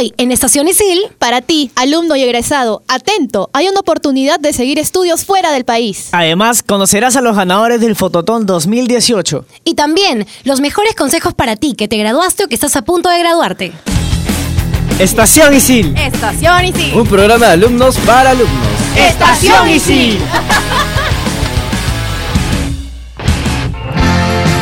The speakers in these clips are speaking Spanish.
Hoy, en Estación Isil, Para ti, alumno y egresado, atento, hay una oportunidad de seguir estudios fuera del país. Además, conocerás a los ganadores del Fototón 2018. y también los mejores consejos para ti que te graduaste o que estás a punto de graduarte. Estación Isil. Estación Isil. Un programa de alumnos para alumnos. Estación Isil.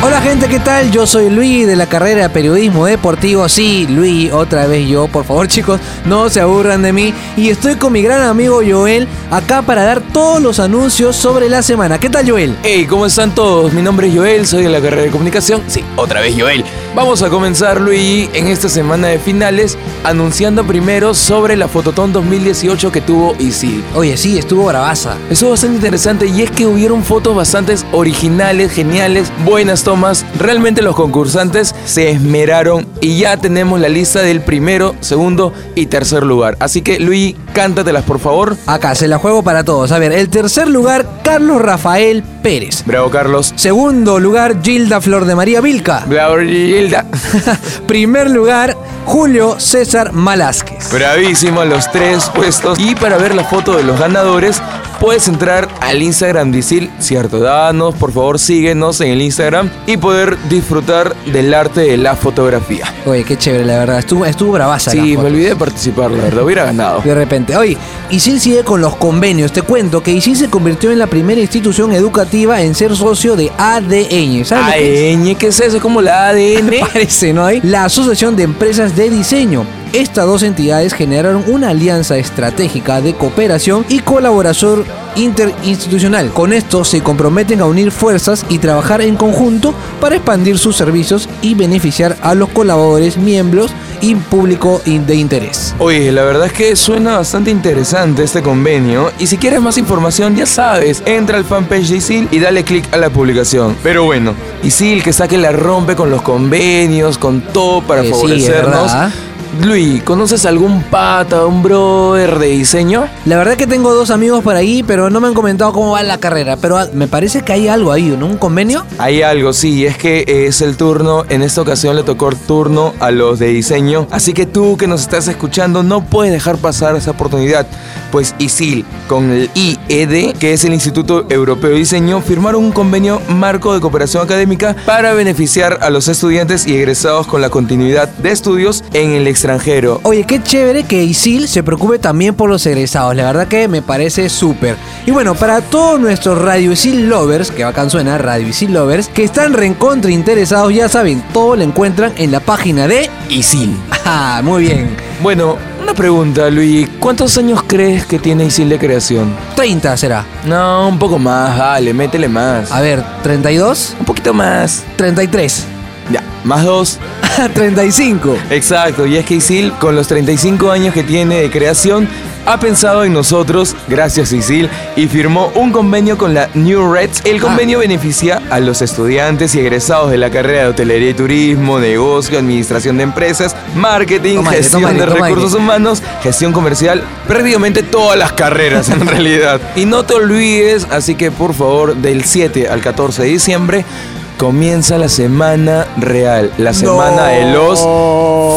Hola gente, ¿qué tal? Yo soy Luis de la carrera de Periodismo Deportivo. Sí, Luis, otra vez yo. Por favor chicos, no se aburran de mí. Y estoy con mi gran amigo Joel acá para dar todos los anuncios sobre la semana. ¿Qué tal Joel? Hey, ¿cómo están todos? Mi nombre es Joel, soy de la carrera de comunicación. Sí, otra vez Joel. Vamos a comenzar, Luis, en esta semana de finales, anunciando primero sobre la Fototón 2018 que tuvo Isil. Oye, sí, estuvo bravaza. Estuvo bastante interesante y es que hubieron fotos bastante originales, geniales, buenas tomas. Realmente los concursantes se esmeraron y ya tenemos la lista del primero, segundo y tercer lugar. Así que Luis, cántatelas por favor. Acá, se la juego para todos. A ver, el tercer lugar, Carlos Rafael Pérez. Bravo, Carlos. Segundo lugar, Gilda Flor de María Vilca. Bravo, Gilda. Primer lugar, Julio César Malásquez. Bravísimo los tres puestos. Y para ver la foto de los ganadores, puedes entrar al Instagram de Isil, cierto. Danos, por favor, síguenos en el Instagram y poder disfrutar del arte de la fotografía. Oye, qué chévere, la verdad. Estuvo, estuvo bravaza. Sí, me olvidé de participar, la verdad, hubiera ganado. De repente, oye, ISIL sigue con los convenios. Te cuento que ISIL se convirtió en la primera institución educativa en ser socio de ADN. ¿Sabes lo que es? ADN, ¿qué es eso? ¿Es como la ADN? Parece, ¿no? La Asociación de Empresas de Diseño. Estas dos entidades generaron una alianza estratégica de cooperación y colaboración interinstitucional. Con esto se comprometen a unir fuerzas y trabajar en conjunto para expandir sus servicios y beneficiar a los colaboradores, miembros y público de interés. Oye, la verdad es que suena bastante interesante este convenio y si quieres más información ya sabes, entra al fanpage de ISIL y dale click a la publicación. Pero bueno, ISIL que saque la rompe con los convenios, con todo para Eh, favorecernos. Luis, ¿conoces algún pata, un brother de diseño? La verdad que tengo dos amigos por ahí, pero no me han comentado cómo va la carrera. Pero ah, me parece que hay algo ahí, ¿no? ¿Un convenio? Hay algo, sí, es que es el turno, en esta ocasión le tocó el turno a los de diseño, así que tú que nos estás escuchando no puedes dejar pasar esa oportunidad, pues ISIL con el IED, que es el Instituto Europeo de Diseño, firmaron un convenio marco de cooperación académica para beneficiar a los estudiantes y egresados con la continuidad de estudios en el extranjero. Oye, qué chévere que ISIL se preocupe también por los egresados. La verdad que me parece súper. Y bueno, para todos nuestros Radio ISIL lovers, que bacán suena, Radio ISIL lovers, que están recontra interesados, ya saben, todo lo encuentran en la página de ISIL. Ah, muy bien. Bueno, una pregunta, Luis, ¿cuántos años crees que tiene ISIL de creación? 30 será. No, un poco más, dale, métele más. A ver, 32, Un poquito más. 33, Ya, más dos. 35. Exacto, y es que Isil, con los 35 años que tiene de creación, ha pensado en nosotros, gracias Isil, y firmó un convenio con la New Reds. El convenio beneficia a los estudiantes y egresados de la carrera de hotelería y turismo, negocio, administración de empresas, marketing, Toma gestión toma de toma recursos humanos, gestión comercial, prácticamente todas las carreras en realidad. Y no te olvides, así que por favor, del 7 al 14 de diciembre comienza la semana real, la semana de los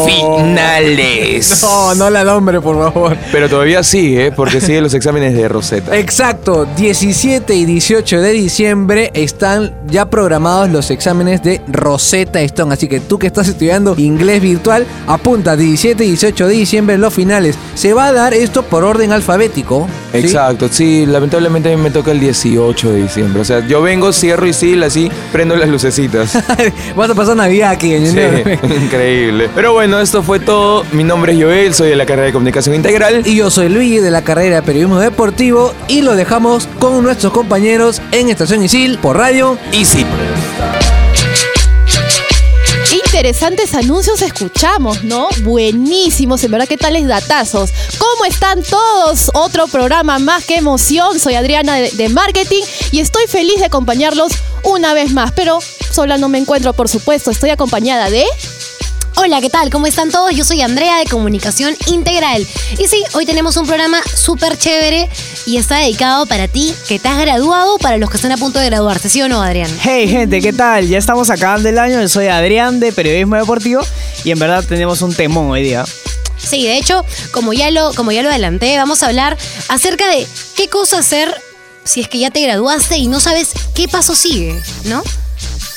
finales. No, no la nombre, por favor. Pero todavía sigue, porque sigue los exámenes de Rosetta. Exacto, 17 y 18 de diciembre están ya programados los exámenes de Rosetta Stone. Así que tú que estás estudiando inglés virtual, apunta 17 y 18 de diciembre los finales. Se va a dar esto por orden alfabético. ¿sí? Exacto, sí, lamentablemente a mí me toca el 18 de diciembre. O sea, yo vengo, cierro y sí, así prendo las lucecitas. Vas a pasar Navidad aquí en Sí, increíble. Pero bueno, esto fue todo. Mi nombre es Joel, soy de la carrera de comunicación integral. Y yo soy Luis de la carrera de periodismo deportivo y lo dejamos con nuestros compañeros en Estación Isil por radio. Qué interesantes anuncios escuchamos, ¿no? Buenísimos, en verdad, qué tales datazos. ¿Cómo están todos? Otro programa más, qué emoción. Soy Adriana de, de Marketing y estoy feliz de acompañarlos una vez más. Pero sola no me encuentro, por supuesto. Estoy acompañada de... Hola, ¿qué tal? ¿Cómo están todos? Yo soy Andrea de Comunicación Integral. Y sí, hoy tenemos un programa súper chévere y está dedicado para ti que te has graduado, para los que están a punto de graduarse, ¿sí o no, Adrián? Hey gente, ¿qué tal? Ya estamos acabando el año, yo soy Adrián de Periodismo Deportivo y en verdad tenemos un temón hoy día. Sí, de hecho, como ya lo, como ya lo adelanté, vamos a hablar acerca de qué cosa hacer si es que ya te graduaste y no sabes qué paso sigue, ¿no?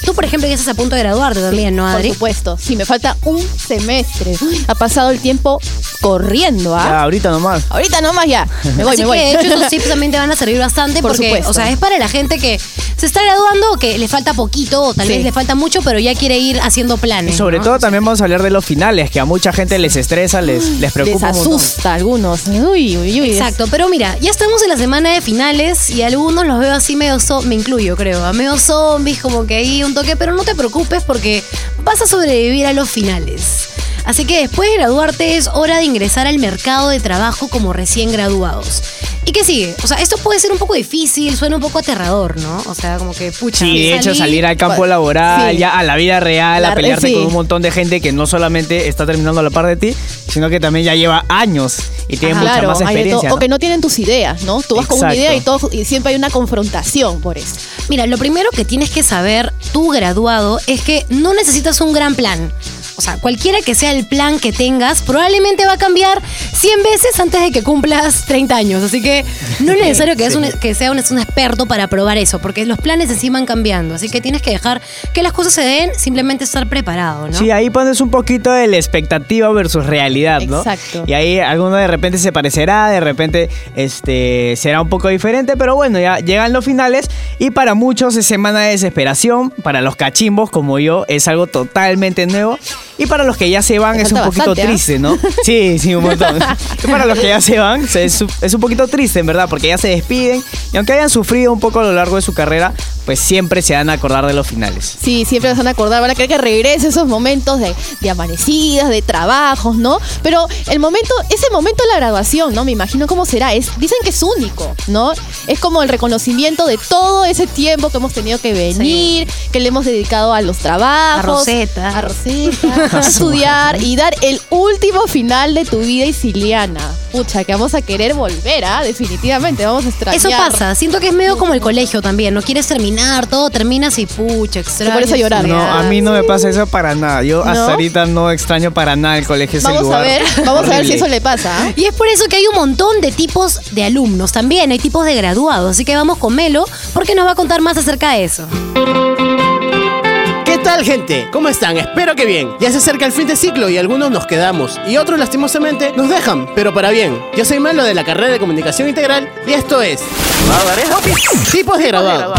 Tú, por ejemplo, ya estás a punto de graduarte también, ¿no, Por Adri? supuesto. Sí, me falta un semestre. Ha pasado el tiempo corriendo, ¿ah? Ya, ahorita nomás. Ahorita nomás ya. Me voy, Así me voy. que de hecho estos tips también te van a servir bastante Por porque, supuesto. o sea, es para la gente que se está graduando o que le falta poquito o tal Sí. vez le falta mucho, pero ya quiere ir haciendo planes. Y sobre ¿no? todo también vamos a hablar de los finales, que a mucha gente les estresa, les, les Les preocupa montón. asusta a algunos. Uy, uy, uy. Exacto, pero mira, ya estamos en la semana de finales y algunos los veo así medio, zo- me incluyo creo, a medio zombies, como que ahí un toque, pero no te preocupes porque vas a sobrevivir a los finales. Así que después de graduarte es hora de ingresar al mercado de trabajo como recién graduados. ¿Y qué sigue? O sea, esto puede ser un poco difícil, suena un poco aterrador, ¿no? O sea, como que pucha. Sí, de hecho salir al campo laboral, Sí. ya a la vida real, La a pelearte sí. con un montón de gente que no solamente está terminando a la par de ti, sino que también ya lleva años y tiene Ajá. mucha Claro, más experiencia. O que no tienen tus ideas, ¿no? Tú vas con una idea y, todo, y siempre hay una confrontación por eso. Mira, lo primero que tienes que saber, tú graduado, es que no necesitas un gran plan. O sea, cualquiera que sea el plan que tengas, probablemente va a cambiar 100 veces antes de que cumplas 30 años. Así que no es necesario que, seas un, que sea un, un experto para probar eso, porque los planes en sí van cambiando. Así que tienes que dejar que las cosas se den, simplemente estar preparado, ¿no? Sí, ahí pones un poquito de la expectativa versus realidad, ¿no? Exacto. Y ahí alguno de repente se parecerá, de repente este, será un poco diferente, pero bueno, ya llegan los finales y para muchos es semana de desesperación, para los cachimbos como yo es algo totalmente nuevo y para los que ya se van es un poquito bastante, triste, ¿no? Sí, sí, un montón. y para los que ya se van es un poquito triste, en verdad, porque ya se despiden y aunque hayan sufrido un poco a lo largo de su carrera, pues siempre se van a acordar de los finales. Sí, siempre se van a acordar, van a querer que regrese esos momentos de, de amanecidas, de trabajos, ¿no? Pero el momento, ese momento de la graduación, ¿no? Me imagino cómo será. Es, dicen que es único, ¿no? Es como el reconocimiento de todo ese tiempo que hemos tenido que venir, que le hemos dedicado a los trabajos. A Rosetta. A Rosetta, a estudiar y dar el último final de tu vida isiliana. Pucha, que vamos a querer volver, ¿ah? Definitivamente, vamos a extrañar. Eso pasa, siento que es medio como el colegio también, no quieres terminar, todo terminas y pucha, extraño. a llorar. No, a mí no me pasa eso para nada. Yo ¿No? hasta ahorita no extraño para nada el colegio. es el Vamos a lugar ver, vamos a ver si eso le pasa. ¿ah? Y es por eso que hay un montón de tipos de alumnos también, hay tipos de graduados. Así que vamos con Melo, porque nos va a contar más acerca de eso. ¿Qué tal gente? ¿Cómo están? Espero que bien. Ya se acerca el fin de ciclo y algunos nos quedamos y otros lastimosamente nos dejan, pero para bien. Yo soy Melo de la carrera de Comunicación Integral y esto es Tipos de graduado.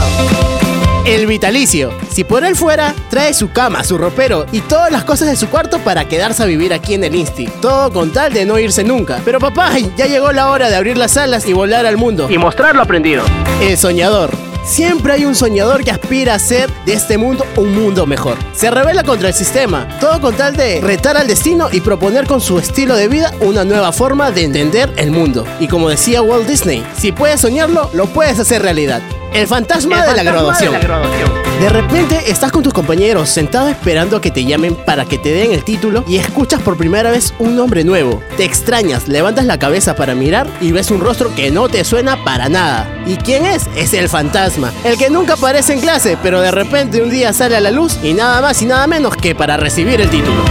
El vitalicio. Si por él fuera, trae su cama, su ropero y todas las cosas de su cuarto para quedarse a vivir aquí en el Insti. Todo con tal de no irse nunca. Pero papá, ya llegó la hora de abrir las alas y volar al mundo. Y mostrar lo aprendido. El soñador. Siempre hay un soñador que aspira a hacer de este mundo un mundo mejor. Se revela contra el sistema, todo con tal de retar al destino y proponer con su estilo de vida una nueva forma de entender el mundo. Y como decía Walt Disney, si puedes soñarlo, lo puedes hacer realidad. El fantasma, de, la graduación. De repente estás con tus compañeros sentado esperando a que te llamen para que te den el título y escuchas por primera vez un nombre nuevo. Te extrañas, levantas la cabeza para mirar y ves un rostro que no te suena para nada. ¿Y quién es? Es el fantasma, el que nunca aparece en clase, pero de repente un día sale a la luz y nada más y nada menos que para recibir el título.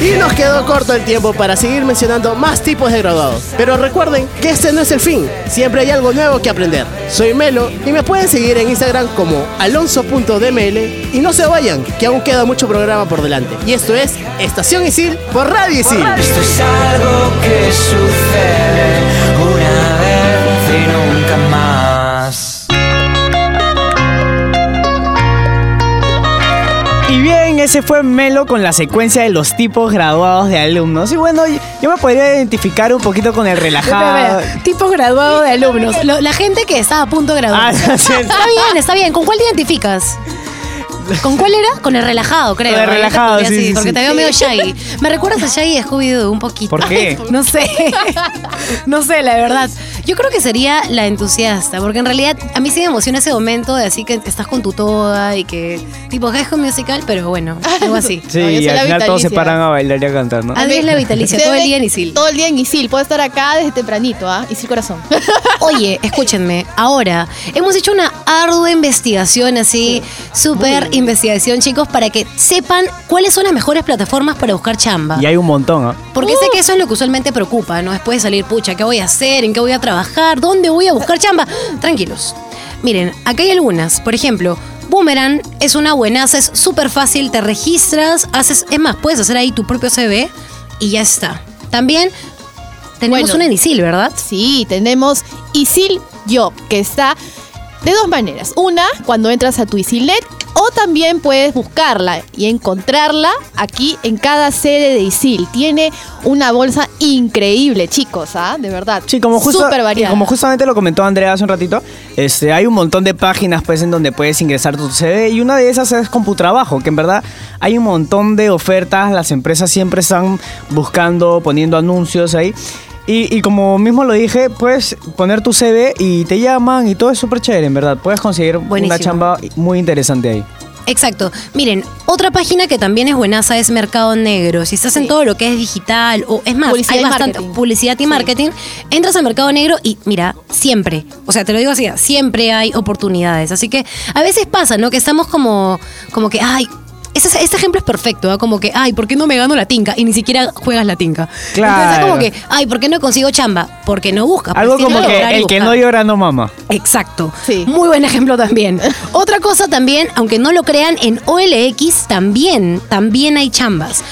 Y nos quedó corto el tiempo para seguir mencionando más tipos de graduados. Pero recuerden que este no es el fin, siempre hay algo nuevo que aprender. Soy Melo y me pueden seguir en Instagram como alonso.dml y no se vayan, que aún queda mucho programa por delante. Y esto es Estación Isil por Radio Isil. Esto es algo que sucede Ese fue Melo con la secuencia de los tipos graduados de alumnos. Y bueno, yo me podría identificar un poquito con el relajado. Tipo graduado de alumnos. Lo- la gente que está a punto de graduar. Ah. Está bien, está bien. ¿Con cuál te identificas? ¿Con cuál era? Con el relajado, creo. Con el relajado, sí, así, sí, Porque sí. te veo medio Shaggy. ¿Me recuerdas a Shaggy de Scooby-Doo un poquito? ¿Por qué? No sé. no sé, la verdad. Yo creo que sería la entusiasta, porque en realidad a mí sí me emociona ese momento de así que estás con tu toda y que tipo High School Musical, pero bueno, algo así. Sí, No, y al final todos se paran a bailar y a cantar, ¿no? Adri es la vitalicia, todo el día en Isil. Todo el día en Isil. Puedo estar acá desde tempranito, ¿ah? Isil Corazón. Oye, escúchenme, ahora hemos hecho una ardua investigación, así, súper investigación, chicos, para que sepan cuáles son las mejores plataformas para buscar chamba. Y hay un montón, ¿ah? Porque sé que eso es lo que usualmente preocupa, ¿no? Después de salir, pucha, ¿qué voy a hacer? ¿En qué voy a trabajar? ¿Dónde voy a buscar chamba? Tranquilos. Miren, acá hay algunas. Por ejemplo, Boomerang es una buenaza, es súper fácil, te registras, haces, es más, puedes hacer ahí tu propio CV y ya está. También tenemos Bueno. una en Isil, ¿verdad? Sí, tenemos Isil Job, que está de dos maneras. Una, cuando entras a tu Isilnet, o también puedes buscarla y encontrarla aquí en cada sede de Isil. Tiene una bolsa increíble, chicos, ¿ah? De verdad. Sí, como, justo, Súper y variada. como justamente lo comentó Andrea hace un ratito, este, hay un montón de páginas pues en donde puedes ingresar tu CV y una de esas es CompuTrabajo, que en verdad hay un montón de ofertas, las empresas siempre están buscando, poniendo anuncios ahí. Y, y como mismo lo dije, puedes poner tu CV y te llaman y todo es súper chévere, en verdad. Puedes conseguir Buenísimo. una chamba muy interesante ahí. Exacto. Miren, otra página que también es buenaza es Mercado Negro. Si estás en todo lo que es digital o es más, Publicidad hay bastante marketing. publicidad y Sí. marketing, entras a Mercado Negro y mira, siempre, o sea, te lo digo así, siempre hay oportunidades. Así que a veces pasa, ¿no? Que estamos como, como que, ay, ese, este ejemplo es perfecto, ¿ah? como que, ay, ¿por qué no me gano la tinca? Y ni siquiera juegas la tinca. Claro. Entonces es como que, ay, ¿por qué no consigo chamba? Porque no buscas. Algo como que el que no llora no mama. Exacto. Sí. Muy buen ejemplo también. Otra cosa también, aunque no lo crean, en OLX también, también hay chambas.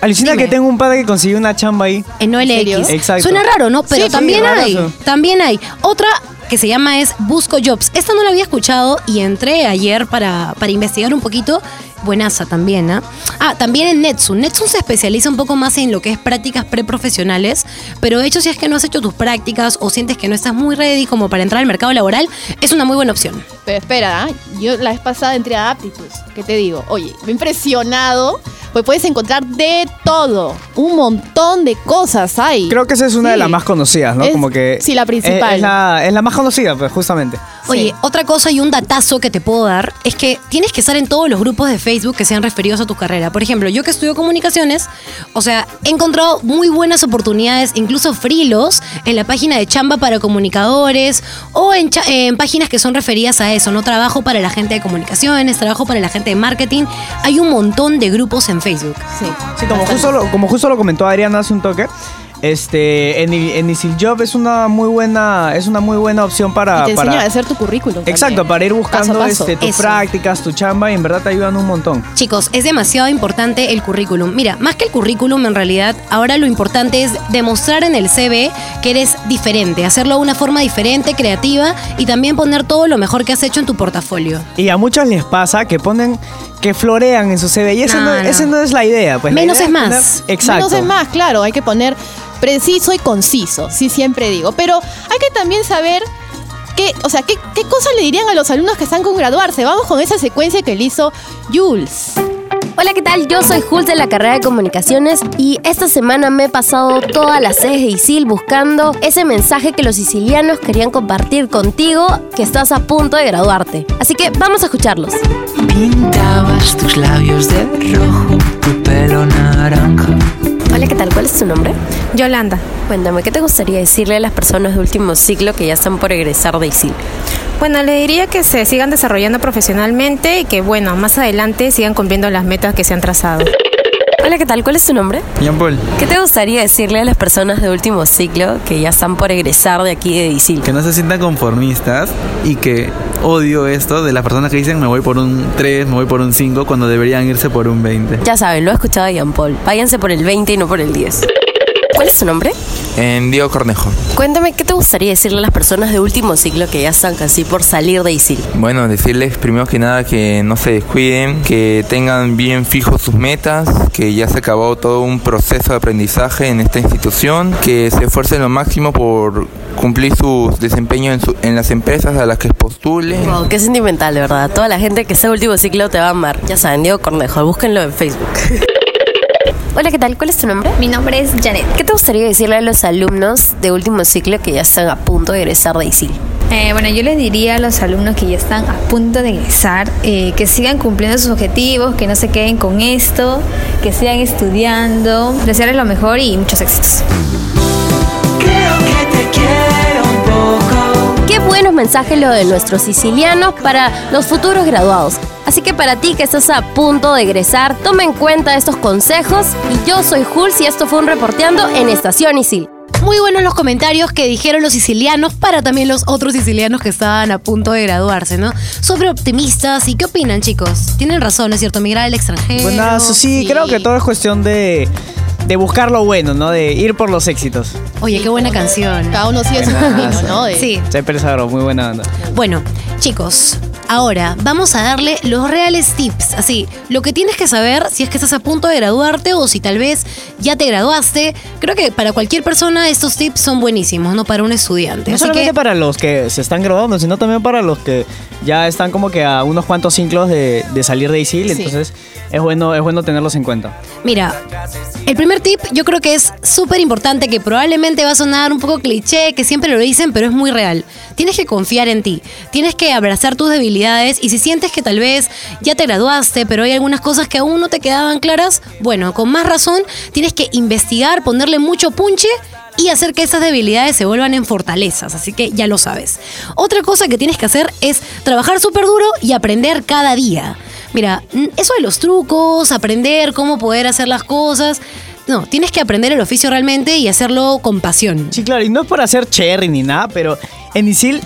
Alucina Dime. que tengo un padre que consiguió una chamba ahí. En OLX. Exacto. Suena raro, ¿no? Pero Sí, sí, también hay. rarazo. También hay. Otra que se llama es Busco Jobs. Esta no la había escuchado y entré ayer para, para investigar un poquito. Buenaza también, ¿ah? Ah, también en Netsun. Netsun se especializa un poco más en lo que es prácticas preprofesionales, pero de hecho si es que no has hecho tus prácticas o sientes que no estás muy ready como para entrar al mercado laboral, es una muy buena opción. Pero espera, ¿ah? yo la vez pasada entré a Aptitudes. ¿Qué te digo? Oye, me he impresionado, pues puedes encontrar de todo. Un montón de cosas hay. Creo que esa es una de las más conocidas, ¿no? Es- como que. sí, la principal. Es, es la, es la más conocida, pues, justamente. Oye, Sí. otra cosa y un datazo que te puedo dar es que tienes que estar en todos los grupos de Facebook que sean referidos a tu carrera. Por ejemplo, yo que estudio comunicaciones, o sea, he encontrado muy buenas oportunidades, incluso frilos, en la página de Chamba para comunicadores o en, cha- en páginas que son referidas a eso, ¿no? Trabajo para la gente de comunicaciones, trabajo para la gente de marketing. Hay un montón de grupos en Facebook. Sí. Sí, como Bastante. justo, lo, como justo lo comentó Adriana hace un toque. Este, en, I- en Isil Job es una muy buena, es una muy buena opción para. Y te enseña para- a hacer tu currículum. Exacto, también. para ir buscando Paso a paso. Este, tus Eso. prácticas, tu chamba y en verdad te ayudan un montón. Chicos, es demasiado importante el currículum. Mira, más que el currículum, en realidad, ahora lo importante es demostrar en el CV que eres diferente, hacerlo de una forma diferente, creativa y también poner todo lo mejor que has hecho en tu portafolio. Y a muchos les pasa que ponen, que florean en su CV y esa no, No, no. ese no es la idea. Pues, Menos idea es más. poner- exacto. Menos es más, claro, hay que poner preciso y conciso, sí siempre digo. Pero hay que también saber qué, o sea, qué, qué cosas le dirían a los alumnos que están con graduarse. Vamos con esa secuencia que le hizo Jules. Hola, ¿qué tal? Yo soy Jules de la carrera de comunicaciones y esta semana me he pasado todas las sedes de ISIL buscando ese mensaje que los sicilianos querían compartir contigo que estás a punto de graduarte. Así que vamos a escucharlos. Pintabas tus labios de rojo, tu pelo naranja. Hola, ¿qué tal? ¿Cuál es tu nombre? Yolanda. Cuéntame, ¿qué te gustaría decirle a las personas de último ciclo que ya están por egresar de ISIL? Bueno, le diría que se sigan desarrollando profesionalmente y que, bueno, más adelante sigan cumpliendo las metas que se han trazado. Hola, ¿qué tal? ¿Cuál es tu nombre? Jean Paul, ¿Qué te gustaría decirle a las personas de último ciclo que ya están por egresar de aquí de ISIL? que no se sientan conformistas y que odio esto de las personas que dicen me voy por un 3, me voy por un 5 cuando deberían irse por un 20. Ya saben, lo he escuchado de Jean Paul. Váyanse por el 20 y no por el 10. ¿Cuál es tu nombre? En Diego Cornejo. Cuéntame, ¿qué te gustaría decirle a las personas de último ciclo que ya están casi por salir de ISIL? Bueno, decirles primero que nada que no se descuiden, que tengan bien fijos sus metas, que ya se acabó todo un proceso de aprendizaje en esta institución, que se esfuercen lo máximo por cumplir sus desempeños en, su- en las empresas a las que postulen. Wow, qué sentimental, de verdad. Toda la gente que está último ciclo te va a amar. Ya saben, Diego Cornejo, búsquenlo en Facebook. Hola, ¿qué tal? ¿Cuál es tu nombre? Mi nombre es Janet. ¿Qué te gustaría decirle a los alumnos de último ciclo que ya están a punto de egresar de ISIL? Eh, bueno, yo les diría a los alumnos que ya están a punto de egresar eh, que sigan cumpliendo sus objetivos, que no se queden con esto, que sigan estudiando, desearles lo mejor y muchos éxitos. Creo que te quiero un poco. Qué buenos mensajes lo de nuestros sicilianos para los futuros graduados. Así que para ti que estás a punto de egresar, toma en cuenta estos consejos. Y yo soy Jules y esto fue un reporteando en Estación Isil. Muy buenos los comentarios que dijeron los sicilianos para también los otros sicilianos que estaban a punto de graduarse, ¿no? Sobre optimistas y qué opinan, chicos. Tienen razón, ¿no es cierto? Migrar al extranjero. Buenazo, sí, creo que todo es cuestión de, de buscar lo bueno, ¿no? De ir por los éxitos. Oye, qué buena canción. Cada uno sigue su camino, ¿no? De- Sí. Pérez Agro, muy buena onda. Bueno, chicos, ahora vamos a darle los reales tips. Así, lo que tienes que saber si es que estás a punto de graduarte o si tal vez ya te graduaste. Creo que para cualquier persona estos tips son buenísimos, ¿no? Para un estudiante. No Así solamente que, para los que se están graduando, sino también para los que ya están como que a unos cuantos ciclos de, de salir de ISIL. Sí. Entonces es bueno, es bueno tenerlos en cuenta. mira, el primer tip yo creo que es súper importante, que probablemente va a sonar un poco cliché, que siempre lo dicen, pero es muy real. Tienes que confiar en ti, tienes que abrazar tus debilidades y si sientes que tal vez ya te graduaste, pero hay algunas cosas que aún no te quedaban claras, bueno, con más razón tienes que investigar, ponerle mucho punche y hacer que esas debilidades se vuelvan en fortalezas, así que ya lo sabes. Otra cosa que tienes que hacer es trabajar súper duro y aprender cada día. Mira, eso de los trucos, aprender cómo poder hacer las cosas, no, tienes que aprender el oficio realmente y hacerlo con pasión. Sí, claro, y no es por hacer cherry ni nada, pero en ISIL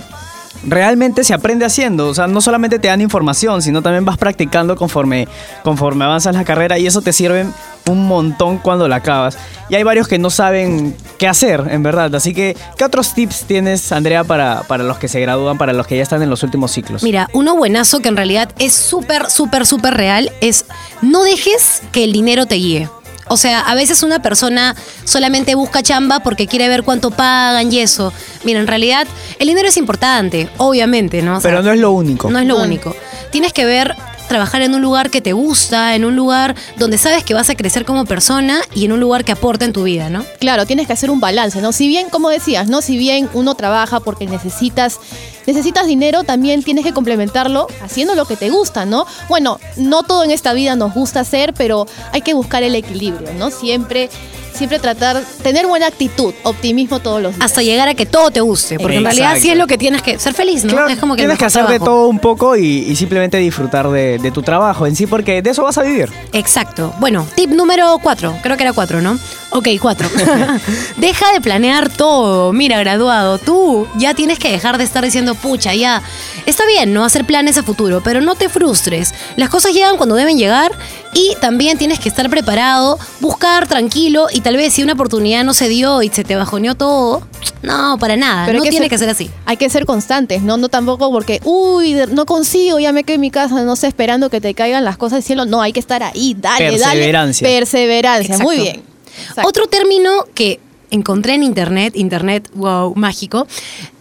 realmente se aprende haciendo. O sea, no solamente te dan información, sino también vas practicando conforme, conforme avanzas la carrera y eso te sirve un montón cuando la acabas. Y hay varios que no saben qué hacer, en verdad. Así que, ¿qué otros tips tienes, Andrea, para, para los que se gradúan, para los que ya están en los últimos ciclos? Mira, uno buenazo que en realidad es súper, súper, súper real es no dejes que el dinero te guíe. O sea, a veces una persona solamente busca chamba porque quiere ver cuánto pagan y eso. Mira, en realidad el dinero es importante, obviamente, ¿no? O sea, pero no es lo único. no es lo único. Tienes que ver trabajar en un lugar que te gusta, en un lugar donde sabes que vas a crecer como persona y en un lugar que aporta en tu vida, ¿no? Claro, tienes que hacer un balance, ¿no? Si bien, como decías, ¿no? Si bien uno trabaja porque necesitas, necesitas dinero, también tienes que complementarlo haciendo lo que te gusta, ¿no? Bueno, no todo en esta vida nos gusta hacer, pero hay que buscar el equilibrio, ¿no? Siempre, siempre tratar, tener buena actitud, optimismo todos los días. Hasta llegar a que todo te guste, porque en realidad sí Exacto. es lo que tienes que ser feliz, ¿no? Claro, es como que tienes que hacer de todo un poco y, y simplemente disfrutar de, de tu trabajo en sí, porque de eso vas a vivir. Exacto. Bueno, tip número cuatro. Creo que era cuatro, ¿no? Ok, cuatro. Deja de planear todo. Mira, graduado, tú ya tienes que dejar de estar diciendo, pucha, ya. Está bien, ¿no? Hacer planes a futuro, pero no te frustres. Las cosas llegan cuando deben llegar y también tienes que estar preparado, buscar tranquilo y tal vez si una oportunidad no se dio y se te bajoneó todo, no, para nada. Pero no que tiene ser- que ser así. Hay que ser constantes, ¿no? No tampoco porque, uy, no consigo, ya me quedo en mi casa, no sé, esperando que te caigan las cosas del cielo. No, hay que estar ahí, dale, dale. Perseverancia. Perseverancia, muy bien. Exacto. Otro término que encontré en internet, internet, wow, mágico.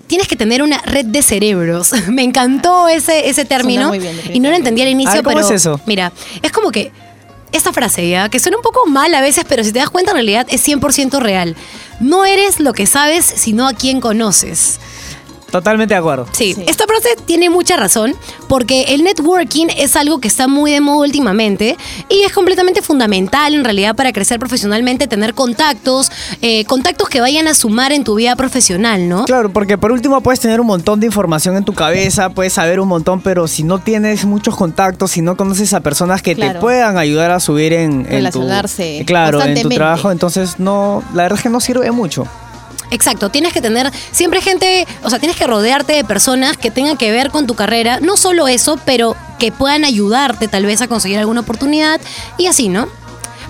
Tienes que tener una red de cerebros. Me encantó ese, ese término. muy bien, y no lo entendí al inicio, ver, ¿cómo pero. es eso? Mira, es como que. Esta frase ya, que suena un poco mal a veces, pero si te das cuenta, en realidad es 100% real. No eres lo que sabes, sino a quien conoces. Totalmente de acuerdo. Sí, Sí. esta frase tiene mucha razón porque el networking es algo que está muy de moda últimamente y es completamente fundamental en realidad para crecer profesionalmente, tener contactos, eh, contactos que vayan a sumar en tu vida profesional, ¿no? Claro, porque por último puedes tener un montón de información en tu cabeza, puedes saber un montón, pero si no tienes muchos contactos, si no conoces a personas que te puedan ayudar a subir en, en tu, Relacionarse claro, en tu trabajo, entonces no, la verdad es que no sirve mucho. Exacto, tienes que tener siempre gente, o sea, tienes que rodearte de personas que tengan que ver con tu carrera, no solo eso, pero que puedan ayudarte tal vez a conseguir alguna oportunidad y así, ¿no?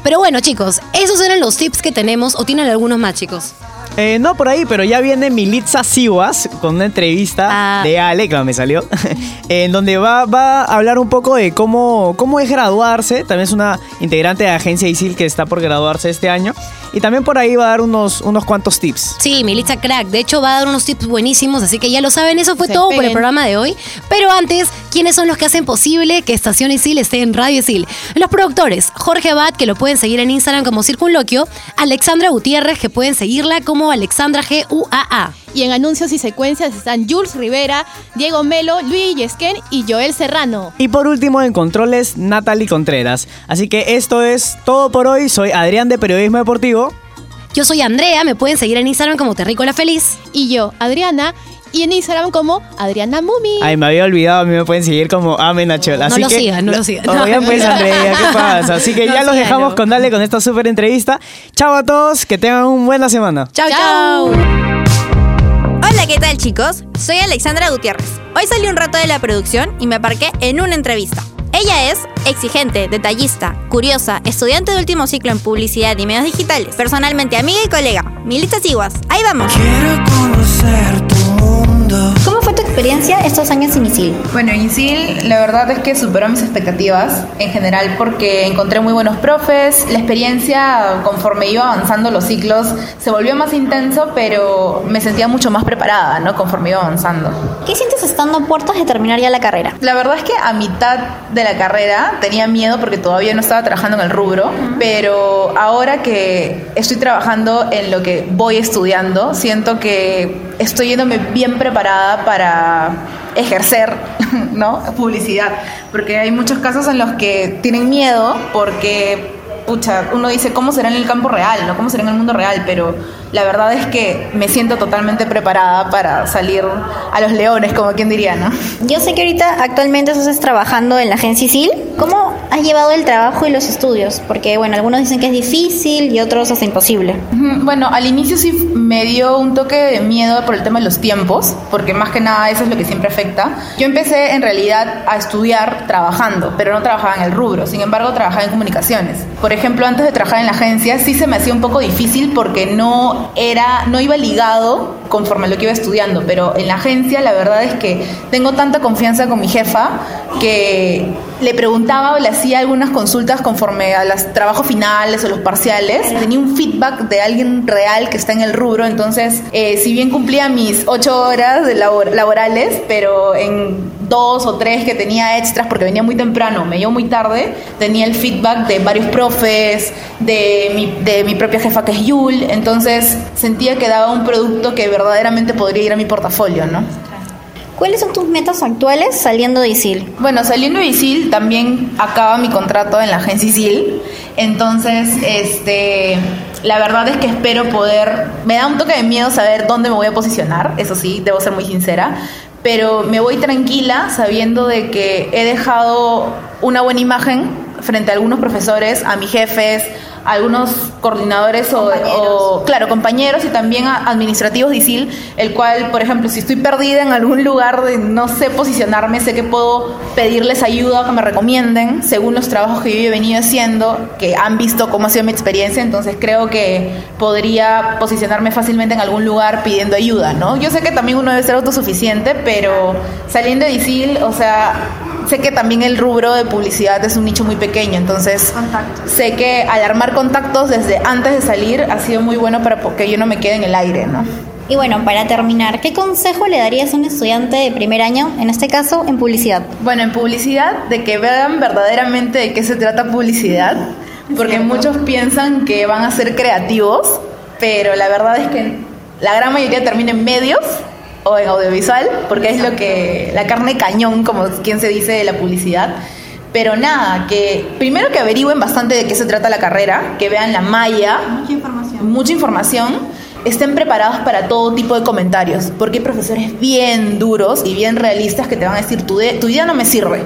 Pero bueno, chicos, esos eran los tips que tenemos o tienen algunos más, chicos. Eh, no por ahí, pero ya viene Militza Siwas con una entrevista Ah. de Ale, que me salió, en donde va, va a hablar un poco de cómo, cómo es graduarse. También es una integrante de agencia ISIL que está por graduarse este año. Y también por ahí va a dar unos, unos cuantos tips. Sí, Militza Crack. De hecho, va a dar unos tips buenísimos, así que ya lo saben. Eso fue Se todo por el programa de hoy. Pero antes, ¿quiénes son los que hacen posible que Estación Isil esté en Radio Isil? Los productores, Jorge Abad, que lo pueden seguir en Instagram como Circunloquio, Alexandra Gutiérrez, que pueden seguirla como Alexandra GUAA. Y en anuncios y secuencias están Jules Rivera, Diego Melo, Luis Yesquén y Joel Serrano. Y por último, en controles, Natalie Contreras. Así que esto es todo por hoy. Soy Adrián de Periodismo Deportivo. Yo soy Andrea, me pueden seguir en Instagram como Terrícola Feliz. Y yo, Adriana, y en Instagram como Adriana Mumi. Ay, me había olvidado, a mí me pueden seguir como Amenachol. No Así lo que, sigas, no lo sigas. Oigan, pues, Andrea, ¿qué pasa? Así que No ya los dejamos no. con Dale con esta súper entrevista. Chao a todos, que tengan una buena semana. Chao, chao. Hola, ¿qué tal chicos? Soy Alexandra Gutiérrez. Hoy salí un rato de la producción y me aparqué en una entrevista. Ella es exigente, detallista, curiosa, estudiante de último ciclo en publicidad y medios digitales, personalmente amiga y colega, Milita Siguas. Ahí vamos. ¿Cómo fue tu experiencia estos años en ISIL? Bueno, en ISIL la verdad es que superó mis expectativas en general porque encontré muy buenos profes, la experiencia conforme iba avanzando los ciclos se volvió más intenso, pero me sentía mucho más preparada, ¿no? Conforme iba avanzando. ¿Qué sientes estando a puertas de terminar ya la carrera? La verdad es que a mitad de la carrera tenía miedo porque todavía no estaba trabajando en el rubro, pero ahora que estoy trabajando en lo que voy estudiando, siento que estoy yéndome bien preparada para ejercer, ¿no? Publicidad, porque hay muchos casos en los que tienen miedo porque pucha, uno dice cómo será en el campo real, ¿no? ¿Cómo será en el mundo real? Pero la verdad es que me siento totalmente preparada para salir a los leones, como quien diría, ¿no? Yo sé que ahorita actualmente estás trabajando en la agencia ISIL. ¿Cómo has llevado el trabajo y los estudios? Porque, bueno, algunos dicen que es difícil y otros hasta imposible. Bueno, al inicio sí me dio un toque de miedo por el tema de los tiempos, porque más que nada eso es lo que siempre afecta. Yo empecé en realidad a estudiar trabajando, pero no trabajaba en el rubro, sin embargo trabajaba en comunicaciones. Por ejemplo, antes de trabajar en la agencia sí se me hacía un poco difícil porque no era no iba ligado conforme a lo que iba estudiando, pero en la agencia la verdad es que tengo tanta confianza con mi jefa que le preguntaba o le hacía algunas consultas conforme a los trabajos finales o los parciales. Tenía un feedback de alguien real que está en el rubro, entonces eh, si bien cumplía mis ocho horas de labor- laborales, pero en dos o tres que tenía extras porque venía muy temprano, me llegó muy tarde, tenía el feedback de varios profes, de mi, de mi propia jefa que es Yul, entonces sentía que daba un producto que verdaderamente podría ir a mi portafolio, ¿no? ¿Cuáles son tus metas actuales saliendo de ISIL? Bueno, saliendo de ISIL también acaba mi contrato en la agencia ISIL. Entonces, este, la verdad es que espero poder. Me da un toque de miedo saber dónde me voy a posicionar, eso sí, debo ser muy sincera. Pero me voy tranquila sabiendo de que he dejado una buena imagen frente a algunos profesores, a mis jefes, algunos coordinadores o, o, claro, compañeros y también administrativos de ISIL, el cual, por ejemplo, si estoy perdida en algún lugar de no sé posicionarme, sé que puedo pedirles ayuda, que me recomienden, según los trabajos que yo he venido haciendo, que han visto cómo ha sido mi experiencia, entonces creo que podría posicionarme fácilmente en algún lugar pidiendo ayuda, ¿no? Yo sé que también uno debe ser autosuficiente, pero saliendo de ISIL, o sea, sé que también el rubro de publicidad es un nicho muy pequeño, entonces sé que al armar contactos desde antes de salir ha sido muy bueno para que yo no me quede en el aire, ¿no? Y bueno, para terminar, ¿qué consejo le darías a un estudiante de primer año, en este caso en publicidad? Bueno, en publicidad, de que vean verdaderamente de qué se trata publicidad, porque muchos piensan que van a ser creativos, pero la verdad es que la gran mayoría termina en medios o en audiovisual, porque es lo que la carne cañón, como quien se dice de la publicidad. Pero nada, que primero que averigüen bastante de qué se trata la carrera, que vean la malla, mucha información, mucha información estén preparados para todo tipo de comentarios, porque hay profesores bien duros y bien realistas que te van a decir, tu, de- tu idea no me sirve.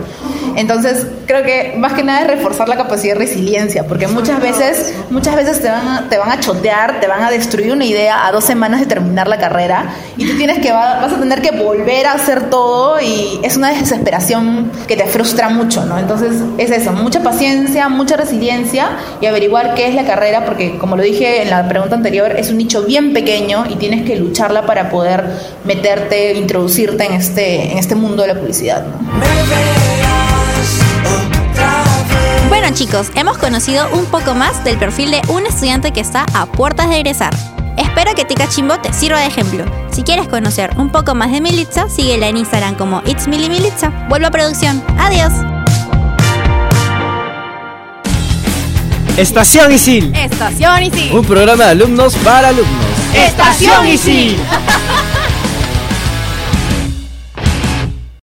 Entonces, creo que más que nada es reforzar la capacidad de resiliencia, porque muchas veces, muchas veces te van, a, te van a chotear, te van a destruir una idea a dos semanas de terminar la carrera y tú tienes que, va- vas a tener que volver a hacer todo y es una desesperación que te frustra mucho, ¿no? Entonces, es eso, mucha paciencia, mucha resiliencia y averiguar qué es la carrera, porque como lo dije en la pregunta anterior, es un nicho bien pequeño y tienes que lucharla para poder meterte, introducirte en este, en este mundo de la publicidad, ¿no? Bueno chicos, hemos conocido un poco más del perfil de un estudiante que está a puertas de egresar. Espero que Tica Chimbo te sirva de ejemplo. Si quieres conocer un poco más de Militza, síguela en Instagram como It's Mili Militza. Vuelvo a producción. Adiós. Estación Isil. Estación Isil. Un programa de alumnos para alumnos. Estación Isil.